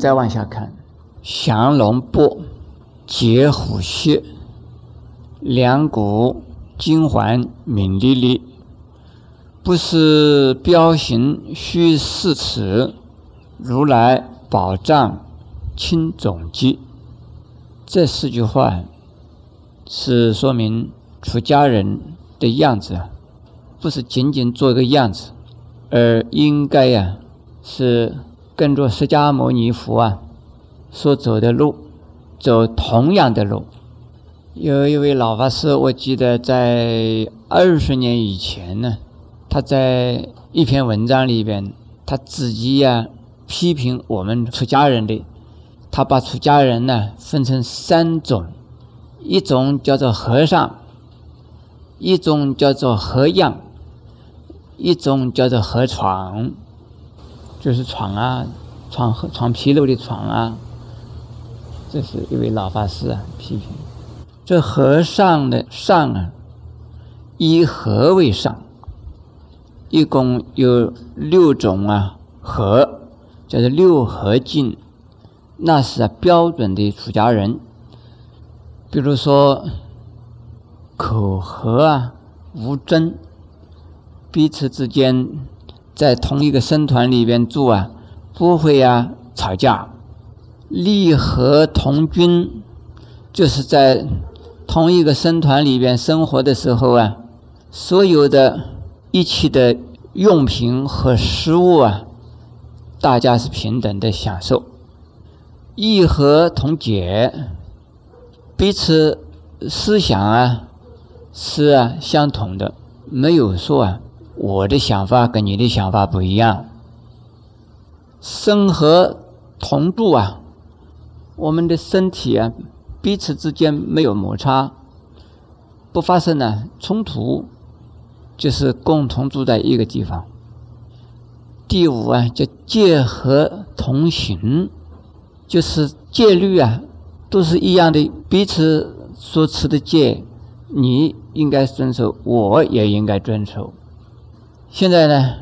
再往下看，降龙波、结虎穴，两股金环明丽丽，不是标形虚四尺，如来宝藏清总机。这四句话是说明出家人的样子，不是仅仅做一个样子，而应该呀是跟着释迦牟尼佛啊所走的路，走同样的路。有一位老法师，我记得在二十年以前呢，他在一篇文章里边，他自己呀批评我们出家人的。他把出家人呢分成三种，一种叫做和尚，一种叫做和样，一种叫做和床，就是床啊，床和床皮楼的床啊。这是一位老法师啊批评，这和尚的上啊，以和为上，一共有六种啊和，叫做六合敬。那是标准的出家人，比如说口和啊，无争，彼此之间在同一个僧团里边住啊，不会啊吵架，利和同君，就是在同一个僧团里边生活的时候啊，所有的一起的用品和食物啊，大家是平等的享受。义和同解，彼此思想啊是啊相同的，没有说啊我的想法跟你的想法不一样。生和同住啊，我们的身体啊彼此之间没有摩擦，不发生呢冲突，就是共同住在一个地方。第五啊叫戒和同行。就是戒律啊，都是一样的，彼此所持的戒，你应该遵守，我也应该遵守。现在呢，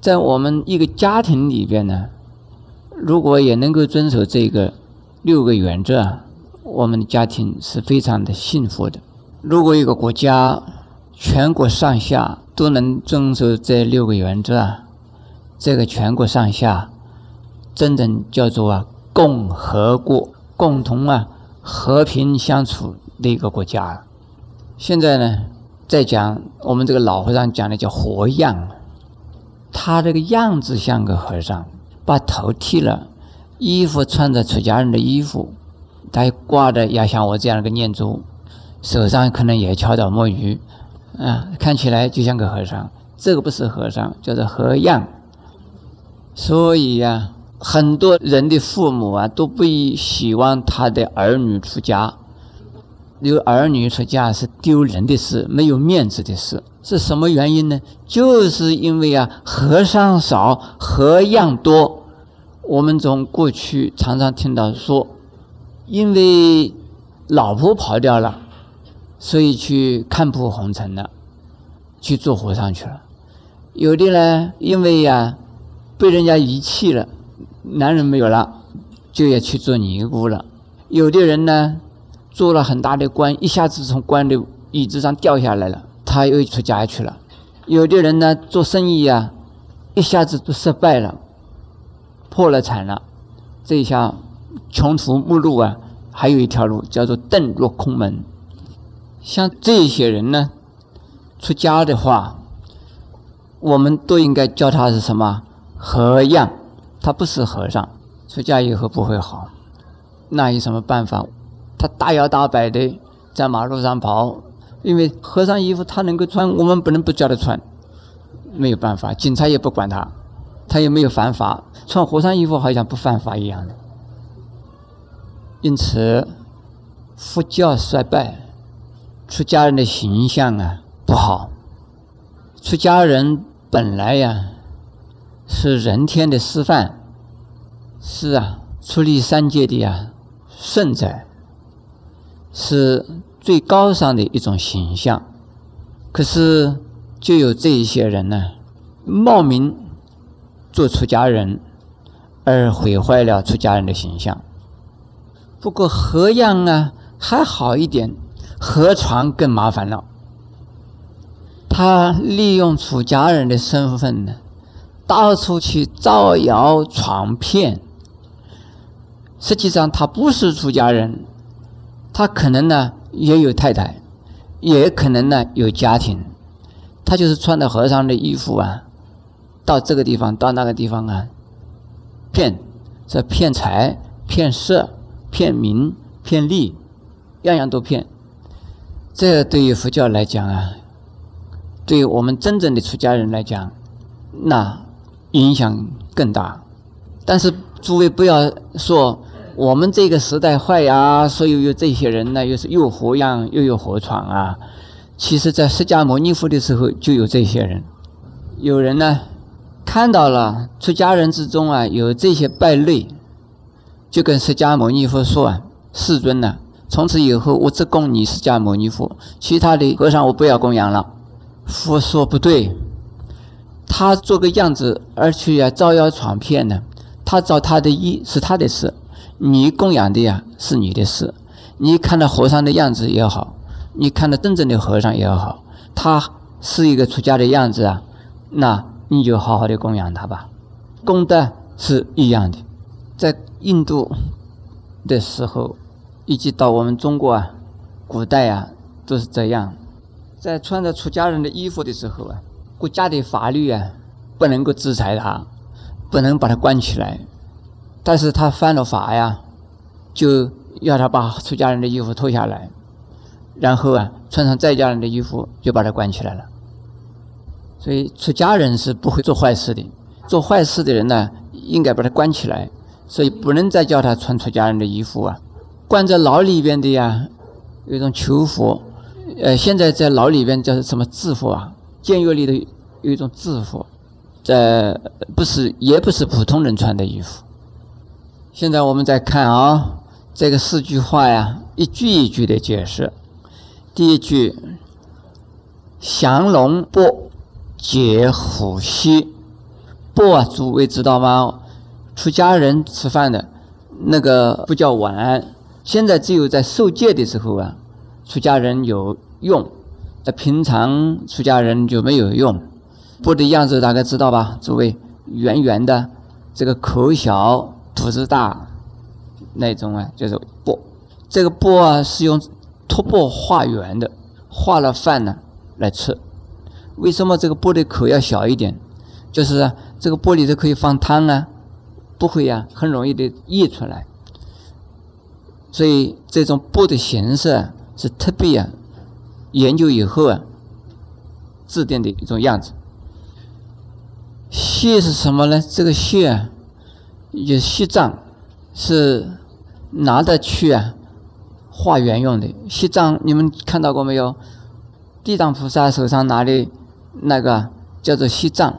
在我们一个家庭里边呢，如果也能够遵守这个六个原则，我们的家庭是非常的幸福的。如果一个国家全国上下都能遵守这六个原则，这个全国上下真正叫做啊。共和国共同啊和平相处的一个国家。现在呢，再讲我们这个老和尚讲的叫活样，他这个样子像个和尚，把头剃了，衣服穿着出家人的衣服，他挂的也像我这样的个念珠，手上可能也敲着木鱼，啊，看起来就像个和尚。这个不是和尚，叫做和样。所以呀。很多人的父母啊，都不希望他的儿女出家。有儿女出家是丢人的事，没有面子的事。是什么原因呢？就是因为啊，和尚少，和样多。我们从过去常常听到说，因为老婆跑掉了，所以去看破红尘了，去做和尚去了。有的呢，因为呀，被人家遗弃了。男人没有了，就要去做尼姑了。有的人呢，做了很大的官，一下子从官的椅子上掉下来了，他又出家去了。有的人呢，做生意啊，一下子都失败了，破了产了，这一下穷途末路啊，还有一条路叫做遁入空门。像这些人呢，出家的话，我们都应该叫他是什么和样。他不是和尚，出家以后不会好，那有什么办法？他大摇大摆的在马路上跑，因为和尚衣服他能够穿，我们不能不叫他穿，没有办法，警察也不管他，他也没有犯法，穿和尚衣服好像不犯法一样的。因此，佛教衰败，出家人的形象啊不好。出家人本来呀。是人天的示范，是啊，出离三界的呀圣者，是最高尚的一种形象。可是就有这一些人呢，冒名做出家人，而毁坏了出家人的形象。不过河样啊还好一点，河床更麻烦了。他利用出家人的身份呢，到处去造谣传骗。实际上他不是出家人，他可能呢也有太太，也可能呢有家庭，他就是穿的和尚的衣服啊，到这个地方到那个地方啊，骗，这骗财骗色。骗名骗利，样样都骗。这对于佛教来讲啊，对于我们真正的出家人来讲，那影响更大。但是诸位不要说我们这个时代坏呀，所以有这些人呢，又是又活样又有活闯啊。其实，在释迦牟尼佛的时候就有这些人。有人呢看到了出家人之中啊有这些败类。就跟释迦牟尼佛说啊，世尊呐，从此以后我只供你释迦牟尼佛，其他的和尚我不要供养了。佛说不对，他做个样子而去啊招摇闯骗呢，他造他的意是他的事，你供养的呀是你的事。你看到和尚的样子也好，你看到真正的和尚也好，他是一个出家的样子啊，那你就好好的供养他吧，功德是一样的，在。印度的时候，以及到我们中国啊，古代啊，都是这样。在穿着出家人的衣服的时候啊，国家的法律啊，不能够制裁他，不能把他关起来。但是他犯了法呀，就要他把出家人的衣服脱下来，然后啊，穿上在家人的衣服，就把他关起来了。所以出家人是不会做坏事的，做坏事的人呢，应该把他关起来。所以不能再叫他穿出家人的衣服啊！关在牢里边的呀，有一种囚服，呃，现在在牢里边叫什么制服啊？监狱里的有一种制服，在不是也不是普通人穿的衣服。现在我们再看啊，这个四句话呀，一句一句的解释。第一句：降龙钵，解虎溪。钵啊，诸位知道吗？出家人吃饭的，那个不叫碗。现在只有在受戒的时候啊，出家人有用，在平常出家人就没有用。钵的样子大概知道吧？诸位，圆圆的，这个口小，肚子大，那种啊，就是钵。这个钵啊，是用托钵化圆的，化了饭呢来吃。为什么这个钵的口要小一点？就是这个钵里头可以放汤啊。不会呀，很容易的溢出来。所以这种布的形式啊是特别啊，研究以后啊，制定的一种样子。锡是什么呢？这个锡啊，有锡杖，是拿得去啊，化缘用的。锡杖你们看到过没有？地藏菩萨手上拿的那个叫做锡杖，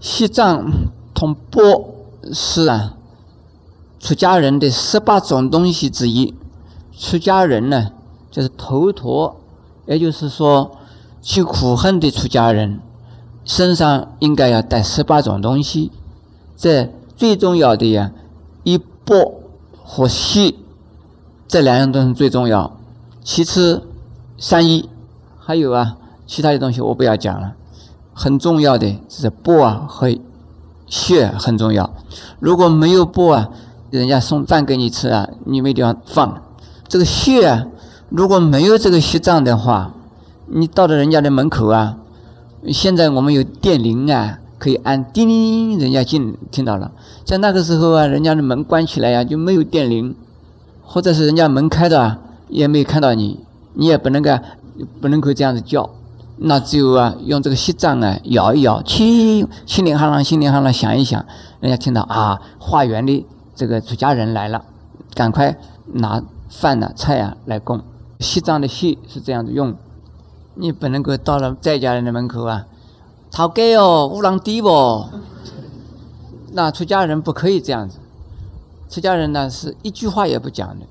锡杖同钵。是啊，出家人的十八种东西之一。出家人呢，就是头陀，也就是说，去苦恨的出家人，身上应该要带十八种东西。这最重要的呀，一钵和锡，这两样东西最重要。其次，三一，还有啊，其他的东西我不要讲了。很重要的是钵啊和。血很重要，如果没有钵啊，人家送饭给你吃啊，你没地方放。这个血啊，如果没有这个血账的话，你到了人家的门口啊，现在我们有电铃啊，可以按叮铃铃，人家进听到了。在那个时候啊，人家的门关起来呀，就没有电铃，或者是人家门开的，也没有看到你，你也不能够不能够这样子叫。那只有啊，用这个锡杖啊，摇一摇，轻轻铃哈啷，轻铃哈啷响一响，人家听到啊，化缘的这个出家人来了，赶快拿饭呐、菜啊来供。锡杖的锡是这样子用，你不能够到了在家人的门口啊，讨给哦，乌浪低不？那出家人不可以这样子，出家人呢是一句话也不讲的，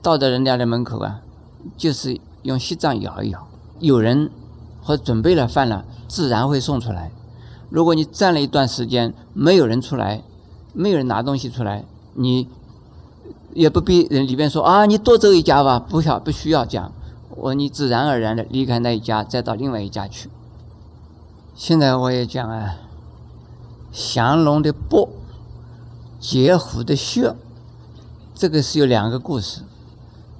到的人家的门口啊，就是用锡杖摇一摇，有人。或准备了饭了，自然会送出来。如果你站了一段时间，没有人出来，没有人拿东西出来，你也不必人里边说啊，你多走一家吧，不要不需要讲，我你自然而然的离开那一家，再到另外一家去。现在我也讲啊，降龙的钵，解虎的穴，这个是有两个故事。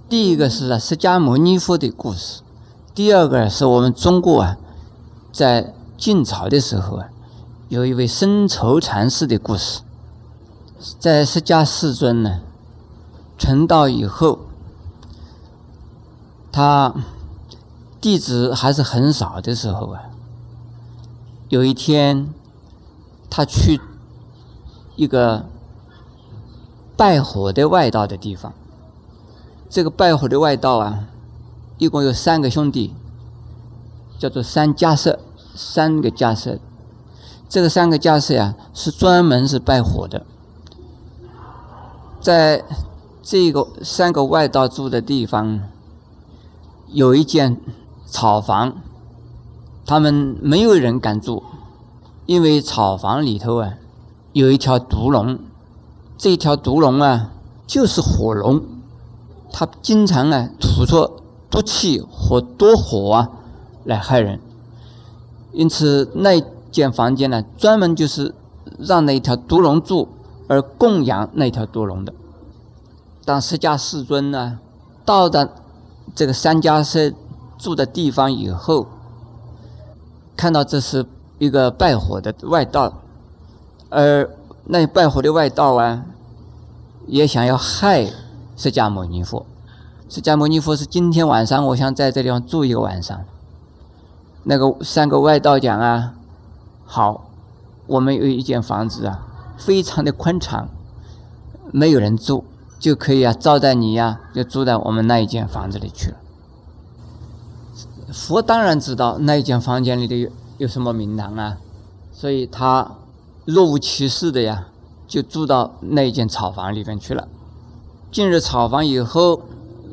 第一个是啊，释迦牟尼佛的故事；第二个是我们中国啊，在晋朝的时候啊，有一位僧稠禅师的故事。在释迦世尊呢成道以后，他弟子还是很少的时候啊。有一天，他去一个拜火的外道的地方。这个拜火的外道啊，一共有三个兄弟，叫做三家舍，三个家舍。这个三个家舍呀，是专门是拜火的。在这个三个外道住的地方，有一间草房。他们没有人敢住，因为草房里头啊有一条毒龙，这条毒龙啊就是火龙，它经常啊吐出毒气和多火啊来害人，因此那间房间呢专门就是让那条毒龙住而供养那条毒龙的。当释迦世尊呢到达这个三家舍住的地方以后。看到这是一个拜火的外道，而那拜火的外道啊，也想要害释迦牟尼佛。释迦牟尼佛是今天晚上我想在这地方住一个晚上。那个三个外道讲啊，好，我们有一间房子啊，非常的宽敞，没有人住，就可以啊招待你呀，就住在我们那一间房子里去了。佛当然知道那间房间里的有有什么名堂啊，所以他若无其事的呀，就住到那间草房里面去了。进入草房以后，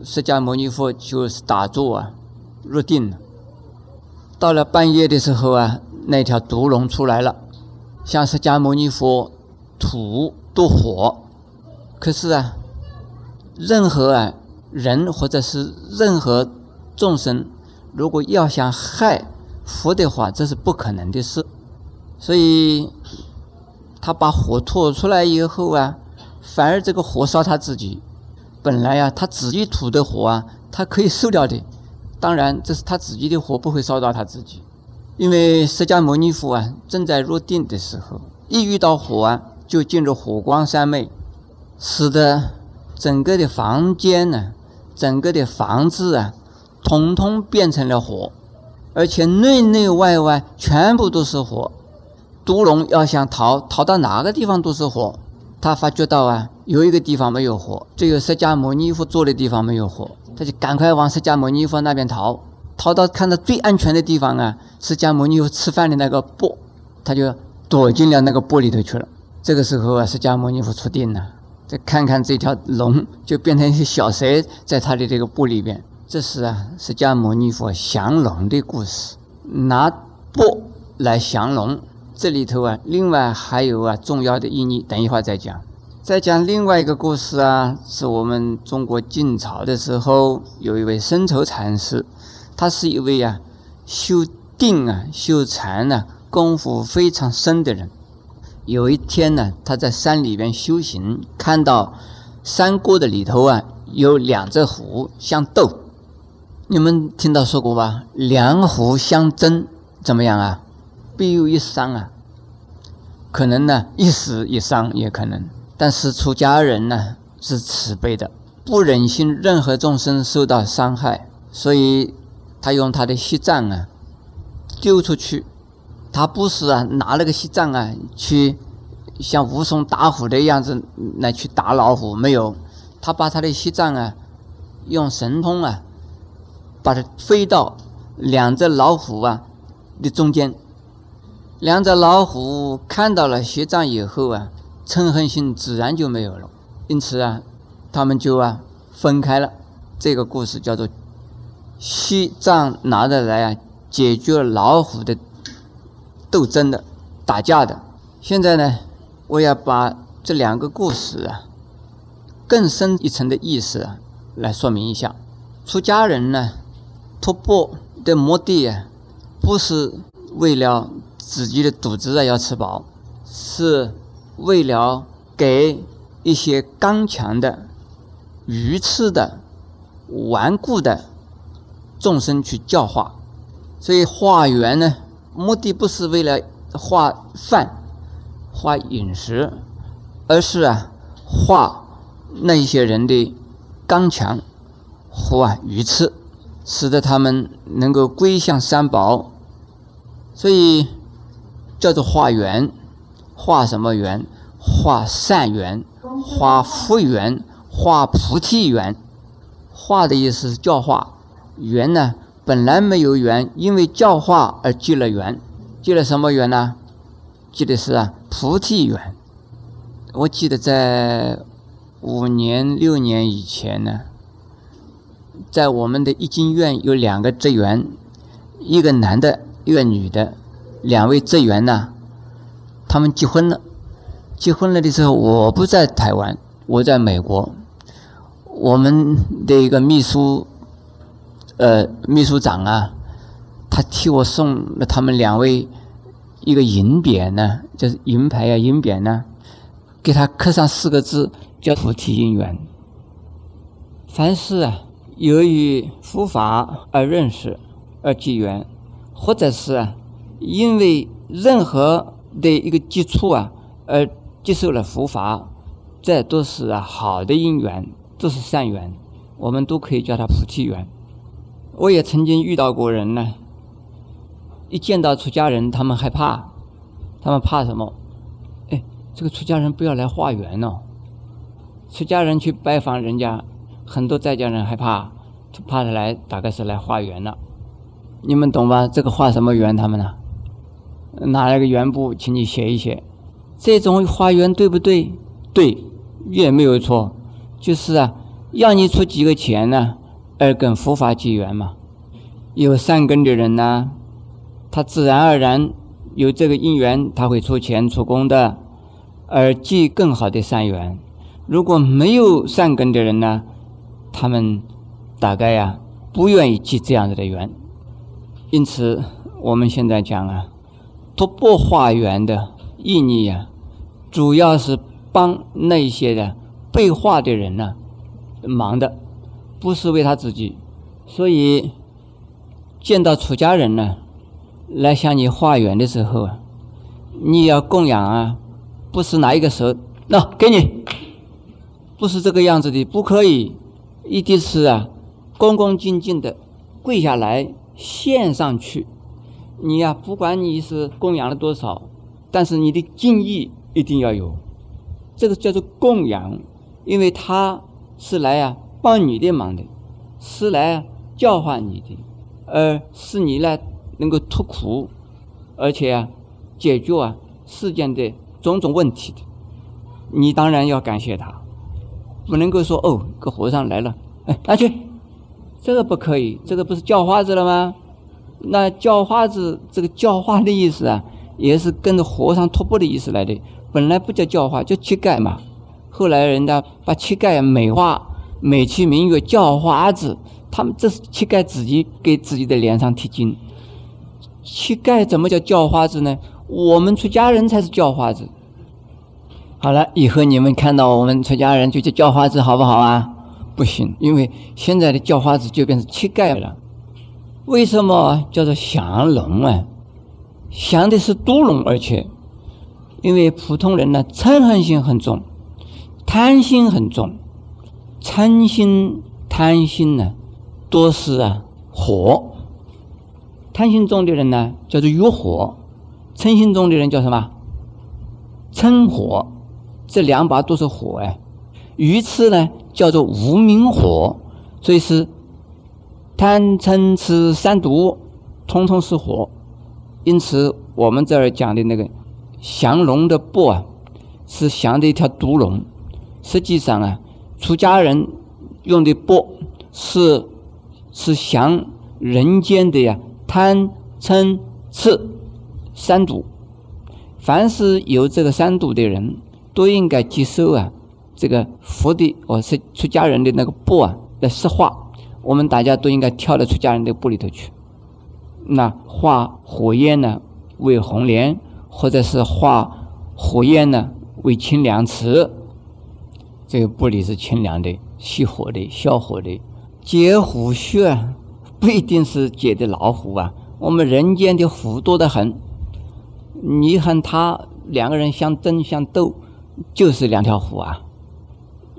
释迦牟尼佛就是打坐啊，入定了。到了半夜的时候啊，那条毒龙出来了，向释迦牟尼佛吐毒火。可是啊，任何啊人或者是任何众生。如果要想害佛的话，这是不可能的事。所以，他把火吐出来以后啊，反而这个火烧他自己。本来呀，他自己吐的火啊，他可以受掉的。当然，这是他自己的火，不会烧到他自己。因为释迦牟尼佛啊，正在入定的时候，一遇到火啊，就进入火光三昧，使得整个的房间呢，整个的房子啊。统统变成了火，而且内内外外全部都是火。毒龙要想逃，逃到哪个地方都是火。他发觉到啊，有一个地方没有火，只有释迦牟尼佛坐的地方没有火，他就赶快往释迦牟尼佛那边逃。逃到看到最安全的地方啊，释迦牟尼佛吃饭的那个钵，他就躲进了那个钵里头去了。这个时候啊，释迦牟尼佛出定了，再看看这条龙，就变成一些小蛇在他的这个钵里边。这是啊，释迦牟尼佛降龙的故事，拿钵来降龙。这里头啊，另外还有啊重要的意义，等一会儿再讲。再讲另外一个故事啊，是我们中国晋朝的时候，有一位僧稠禅师，他是一位啊修定啊、修禅啊功夫非常深的人。有一天呢，他在山里边修行，看到山沟的里头啊有两只虎相斗。你们听到说过吧？两虎相争，怎么样啊？必有一伤啊！可能呢，一死一伤也可能。但是出家人呢是慈悲的，不忍心任何众生受到伤害，所以他用他的锡杖啊丢出去。他不是啊拿了个锡杖啊去像武松打虎的样子来去打老虎，没有。他把他的锡杖啊用神通啊。把它飞到两只老虎啊的中间，两只老虎看到了西藏以后啊，嗔恨心自然就没有了，因此啊，他们就啊分开了。这个故事叫做西藏拿得来啊，解决老虎的斗争的打架的。现在呢，我要把这两个故事啊，更深一层的意思啊，来说明一下。出家人呢，托钵的目的，不是为了自己的肚子啊要吃饱，是为了给一些刚强的、愚痴的、顽固的众生去教化。所以化缘呢，目的不是为了化饭、化饮食，而是啊，化那一些人的刚强和啊愚痴，使得他们能够归向三宝。所以叫做化缘，化什么缘？化善缘，化福缘，化菩提缘。化的意思是教化，缘呢？本来没有缘，因为教化而结了缘，结了什么缘呢？结的是啊菩提缘。我记得在五年六年以前呢，在我们的易经院有两个职员，一个男的，一个女的，两位职员呢，他们结婚了。结婚了的时候，我不在台湾，我在美国，我们的一个秘书。呃，秘书长啊，他替我送了他们两位一个银匾呢，就是银牌啊，银匾呢，给他刻上四个字，叫菩提因缘。凡是啊，由于佛法而认识而结缘，或者是，因为任何的一个接触啊而接受了佛法，这都是好的因缘，都是善缘，我们都可以叫它菩提缘。我也曾经遇到过人呢，一见到出家人，他们害怕，他们怕什么？哎，这个出家人不要来化缘哦。出家人去拜访人家，很多在家人害怕，怕他来，大概是来化缘了。你们懂吧？这个化什么缘？他们呢？拿了个圆布，请你写一写。这种化缘对不对？对，也没有错。就是啊，要你出几个钱呢？而跟佛法结缘嘛，有善根的人呢，他自然而然有这个因缘，他会出钱出功的，而结更好的善缘。如果没有善根的人呢，他们大概呀不愿意结这样子的缘。因此，我们现在讲啊，突破化缘的意义呀，主要是帮那些的被化的人呢忙的。不是为他自己，所以见到出家人呢，来向你化缘的时候啊，你要供养啊，不是拿一个手，那给你，不是这个样子的，不可以，一定是啊，恭恭敬敬的跪下来献上去。你呀，不管你是供养了多少，但是你的敬意一定要有，这个叫做供养，因为他是来啊。帮你的忙的，是来教化你的，而是你来能够脱苦，而且啊解决啊世间的种种问题的，你当然要感谢他，不能够说哦，个和尚来了，哎，拿去，这个不可以，这个不是叫花子了吗？那叫花子这个叫花的意思啊，也是跟着和尚托钵的意思来的，本来不叫叫花，叫乞丐嘛，后来人家把乞丐美化。美其名曰叫花子，他们这是乞丐自己给自己的脸上贴金。乞丐怎么叫叫花子呢？我们出家人才是叫花子。好了，以后你们看到我们出家人就叫叫花子，好不好啊？不行，因为现在的叫花子就变成乞丐了。为什么叫做降龙啊？降的是毒龙，而且因为普通人呢嗔恨心很重，贪心很重。嗔心、贪心呢，多是啊火。贪心重的人呢，叫做欲火；嗔心重的人叫什么？嗔火。这两把都是火哎。愚痴呢，叫做无明火。所以是贪嗔痴三毒，通通是火。因此，我们这儿讲的那个降龙的钵啊，是降的一条毒龙。实际上啊。出家人用的钵是是降人间的呀贪嗔痴三毒，凡是有这个三毒的人，都应该接受啊，这个佛的我是出家人的那个钵啊来施化，我们大家都应该跳到出家人的钵里头去。那化火焰呢为红莲，或者是化火焰呢为清凉池，这个布里是清凉的、熄火的、消火的。解虎穴不一定是解的老虎啊，我们人间的虎多得很。你和他两个人相争相斗，就是两条虎啊。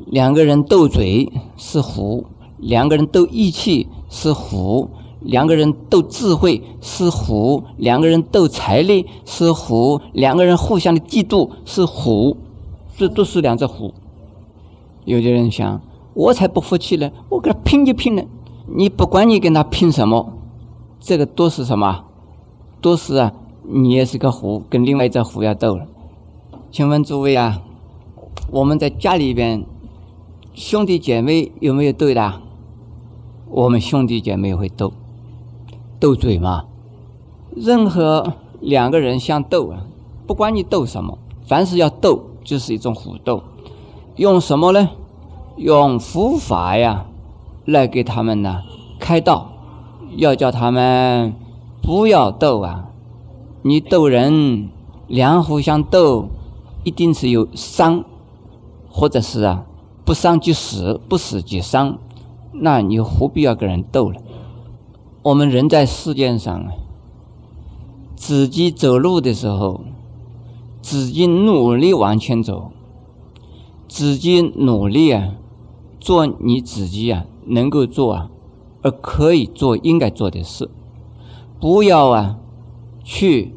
两个人斗嘴是虎，两个人斗义气是虎，两个人斗智慧是虎，两个人斗财力是虎，两个人互相的嫉妒是虎，这都是两只虎。有的人想，我才不服气呢，我跟他拼一拼呢。你不管你跟他拼什么，这个都是什么？都是啊。你也是个虎，跟另外一只虎要斗了。请问诸位啊，我们在家里边兄弟姐妹有没有斗的？我们兄弟姐妹会斗，斗嘴嘛。任何两个人相斗啊，不管你斗什么，凡是要斗，就是一种虎斗。用什么呢？用佛法呀，来给他们呢开道，要叫他们不要斗啊。你斗人，两虎相斗，一定是有伤，或者是啊，不伤即死，不死即伤，那你何必要跟人斗了？我们人在世界上啊，自己走路的时候，自己努力往前走，自己努力啊，做你自己啊能够做啊，而可以做应该做的事，不要啊。去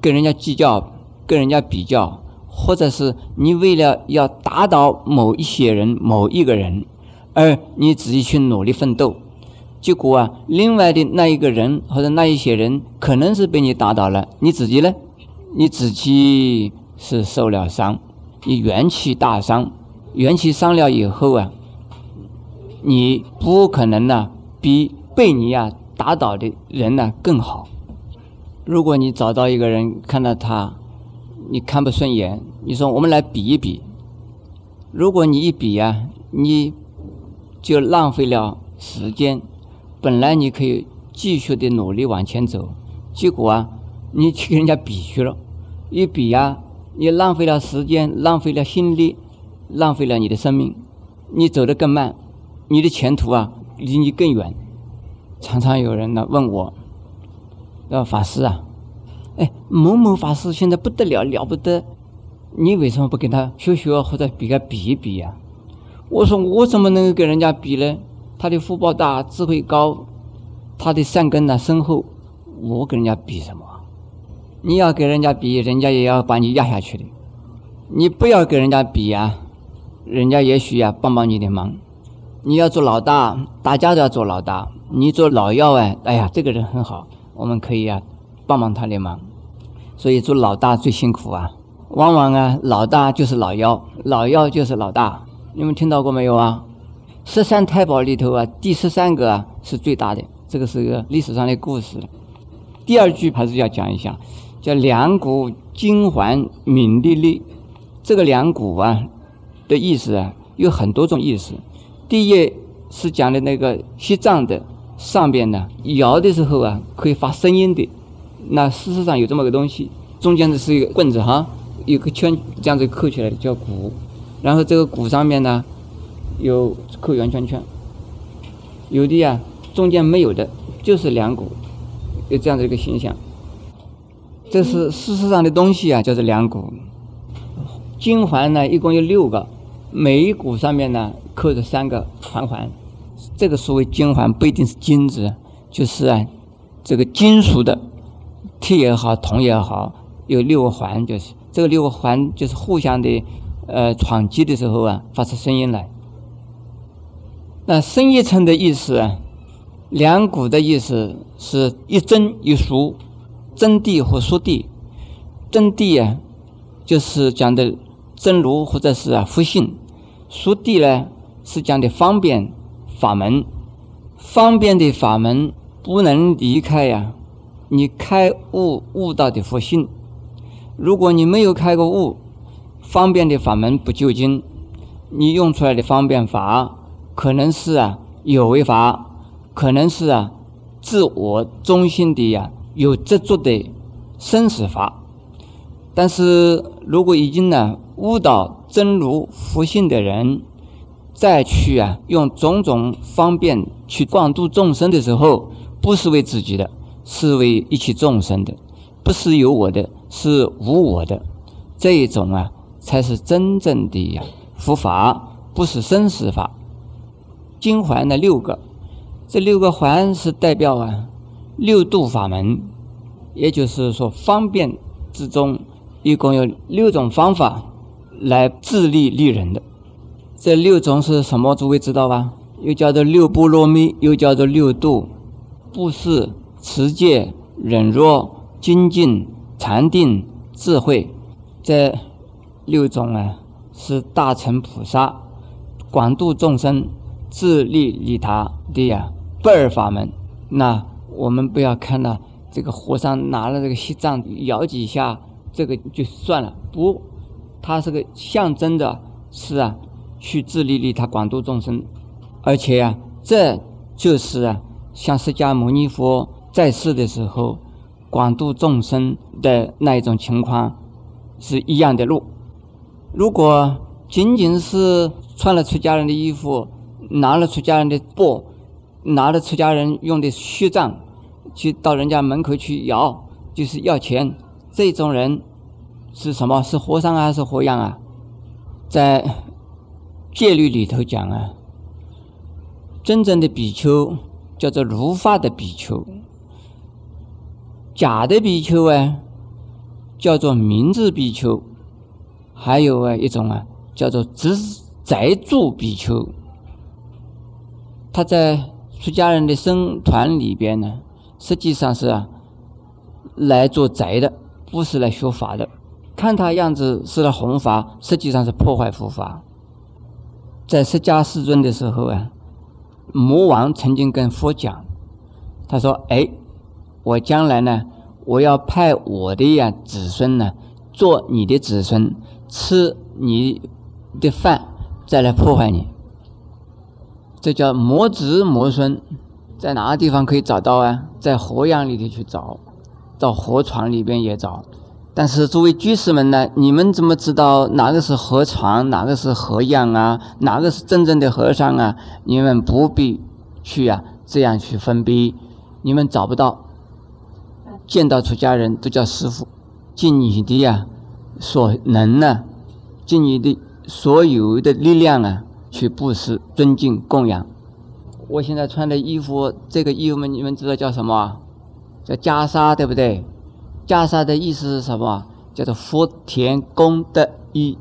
跟人家计较，跟人家比较，或者是你为了要打倒某一些人、某一个人，而你自己去努力奋斗，结果啊，另外的那一个人或者那一些人可能是被你打倒了，你自己呢，你自己是受了伤，你元气大伤，元气伤了以后啊，你不可能呢比被你呀打倒的人呢更好。如果你找到一个人，看到他，你看不顺眼，你说我们来比一比。如果你一比呀，你就浪费了时间。本来你可以继续的努力往前走，结果啊，你去跟人家比去了，一比呀，你浪费了时间，浪费了心力，浪费了你的生命，你走得更慢，你的前途啊离你更远。常常有人呢问我。要法师啊，哎，某某法师现在不得了，了不得，你为什么不跟他学学或者比个比一比呀？我说我怎么能跟人家比呢？他的福报大，智慧高，他的善根呢深厚，我跟人家比什么？你要跟人家比，人家也要把你压下去的。你不要跟人家比呀，人家也许呀帮帮你的忙。你要做老大，大家都要做老大。你做老幺哎，哎呀，这个人很好。我们可以啊，帮帮他的忙，所以做老大最辛苦啊。往往啊，老大就是老幺，老幺就是老大。你们听到过没有啊？十三太保里头啊，第十三个啊是最大的，这个是个历史上的故事。第二句还是要讲一下，叫两股金环敏利利。这个两股啊的意思啊有很多种意思。第一是讲的那个西藏的。上边呢摇的时候啊，可以发声音的。那事实上有这么个东西，中间的是一个棍子哈，有个圈这样子扣起来的叫鼓。然后这个鼓上面呢有扣圆圈圈，有的呀中间没有的，就是两股，有这样的一个形象。这是事实上的东西啊，叫做两股。金环呢一共有六个，每一股上面呢扣着三个环环。这个所谓金环不一定是金子，就是啊，这个金属的，铁也好，铜也好，有六个环，就是这个六个环就是互相的，呃，撞击的时候啊，发出声音来。那深一层的意思啊，两股的意思是一真一俗，真谛和俗谛。真谛啊，就是讲的真如或者是啊佛性；俗谛呢，是讲的方便。法门方便的法门不能离开呀！你开悟悟道的佛性，如果你没有开过悟，方便的法门不究竟，你用出来的方便法可能是啊有为法，可能是啊自我中心的呀有执着的生死法。但是如果已经呢悟到真如佛性的人，再去啊用种种方便去广度众生的时候，不是为自己的，是为一切众生的，不是有我的，是无我的，这一种啊才是真正的呀佛法，不是生死法。金环的六个，这六个环是代表啊六度法门，也就是说方便之中。一共有六种方法来自利利人的，这六种是什么？诸位知道吧？又叫做六波罗蜜，又叫做六度：布施、持戒、忍弱、精进、禅定、智慧。这六种啊，是大乘菩萨广度众生、自利利他的呀不二法门。那我们不要看到这个和尚拿了这个锡杖摇几下。这个就算了，不，它是个象征的，是啊，去自利利他广度众生，而且啊，这就是啊，像释迦牟尼佛在世的时候广度众生的那一种情况是一样的路。如果仅仅是穿了出家人的衣服，拿了出家人的钵，拿了出家人用的虚杖，去到人家门口去摇，就是要钱。这种人是什么？是和尚还是和尚啊？在戒律里头讲啊，真正的比丘叫做如法的比丘，假的比丘啊叫做明智比丘，还有啊一种啊叫做执宅住比丘。他在出家人的僧团里边呢，实际上是啊来做宅的。不是来学法的，看他样子是来弘法，实际上是破坏佛法。在释迦世尊的时候啊，魔王曾经跟佛讲，他说：“哎，我将来呢，我要派我的呀子孙呢，做你的子孙，吃你的饭，再来破坏你。”这叫魔子魔孙，在哪个地方可以找到啊？在河阳里头去找。到河床里边也找，但是作为居士们呢，你们怎么知道哪个是河床，哪个是河样啊？哪个是真正的和尚啊？你们不必去啊，这样去分别，你们找不到。见到出家人都叫师傅，尽你的呀所能呢，尽你的所有的力量啊，去布施、尊敬、供养。我现在穿的衣服，这个衣服们你们知道叫什么？叫袈裟，对不对？袈裟的意思是什么？叫做福田功德衣。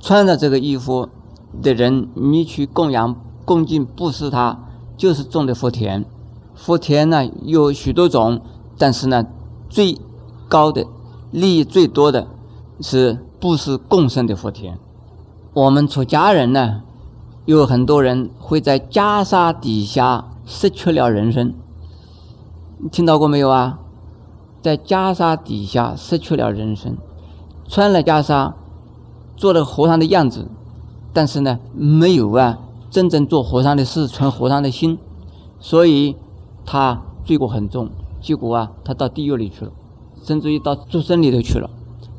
穿着这个衣服的人，你去供养、恭敬、布施他，就是种的福田。福田呢有许多种，但是呢，最高的利益最多的是布施共生的福田。我们出家人呢，有很多人会在袈裟底下失去了人生。你听到过没有啊？在袈裟底下失去了人生，穿了袈裟，做了和尚的样子，但是呢，没有啊真正做和尚的事，存和尚的心，所以他罪过很重，结果啊，他到地狱里去了，甚至于到畜生里头去了。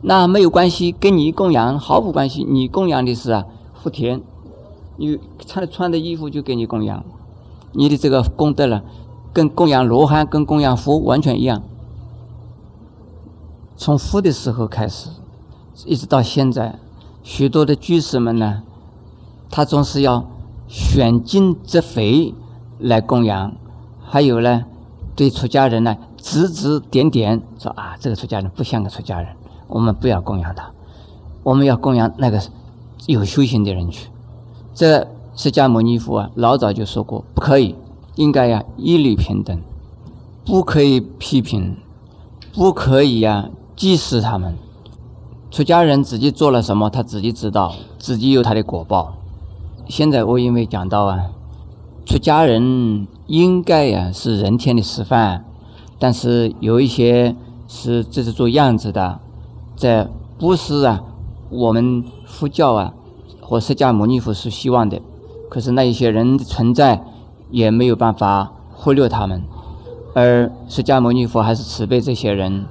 那没有关系，跟你供养毫无关系。你供养的是啊福田，你穿穿的衣服就给你供养，你的这个功德了。跟供养罗汉、跟供养佛完全一样。从佛的时候开始，一直到现在，许多的居士们呢，他总是要选精择肥来供养，还有呢，对出家人呢指指点点，说啊，这个出家人不像个出家人，我们不要供养他，我们要供养那个有修行的人去。这释迦牟尼佛啊，老早就说过，不可以。应该呀，一律平等，不可以批评，不可以呀，祭祀他们。出家人自己做了什么，他自己知道，自己有他的果报。现在我因为讲到啊，出家人应该呀是人天的示范，但是有一些是这是做样子的，这不是啊我们佛教啊，或释迦牟尼佛是希望的，可是那一些人的存在也没有办法忽略他们，而释迦牟尼佛还是慈悲这些人，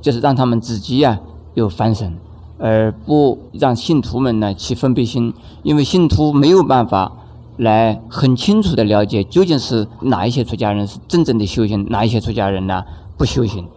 就是让他们自己呀有反省，而不让信徒们呢起分别心，因为信徒没有办法来很清楚的了解究竟是哪一些出家人是真正的修行，哪一些出家人呢不修行。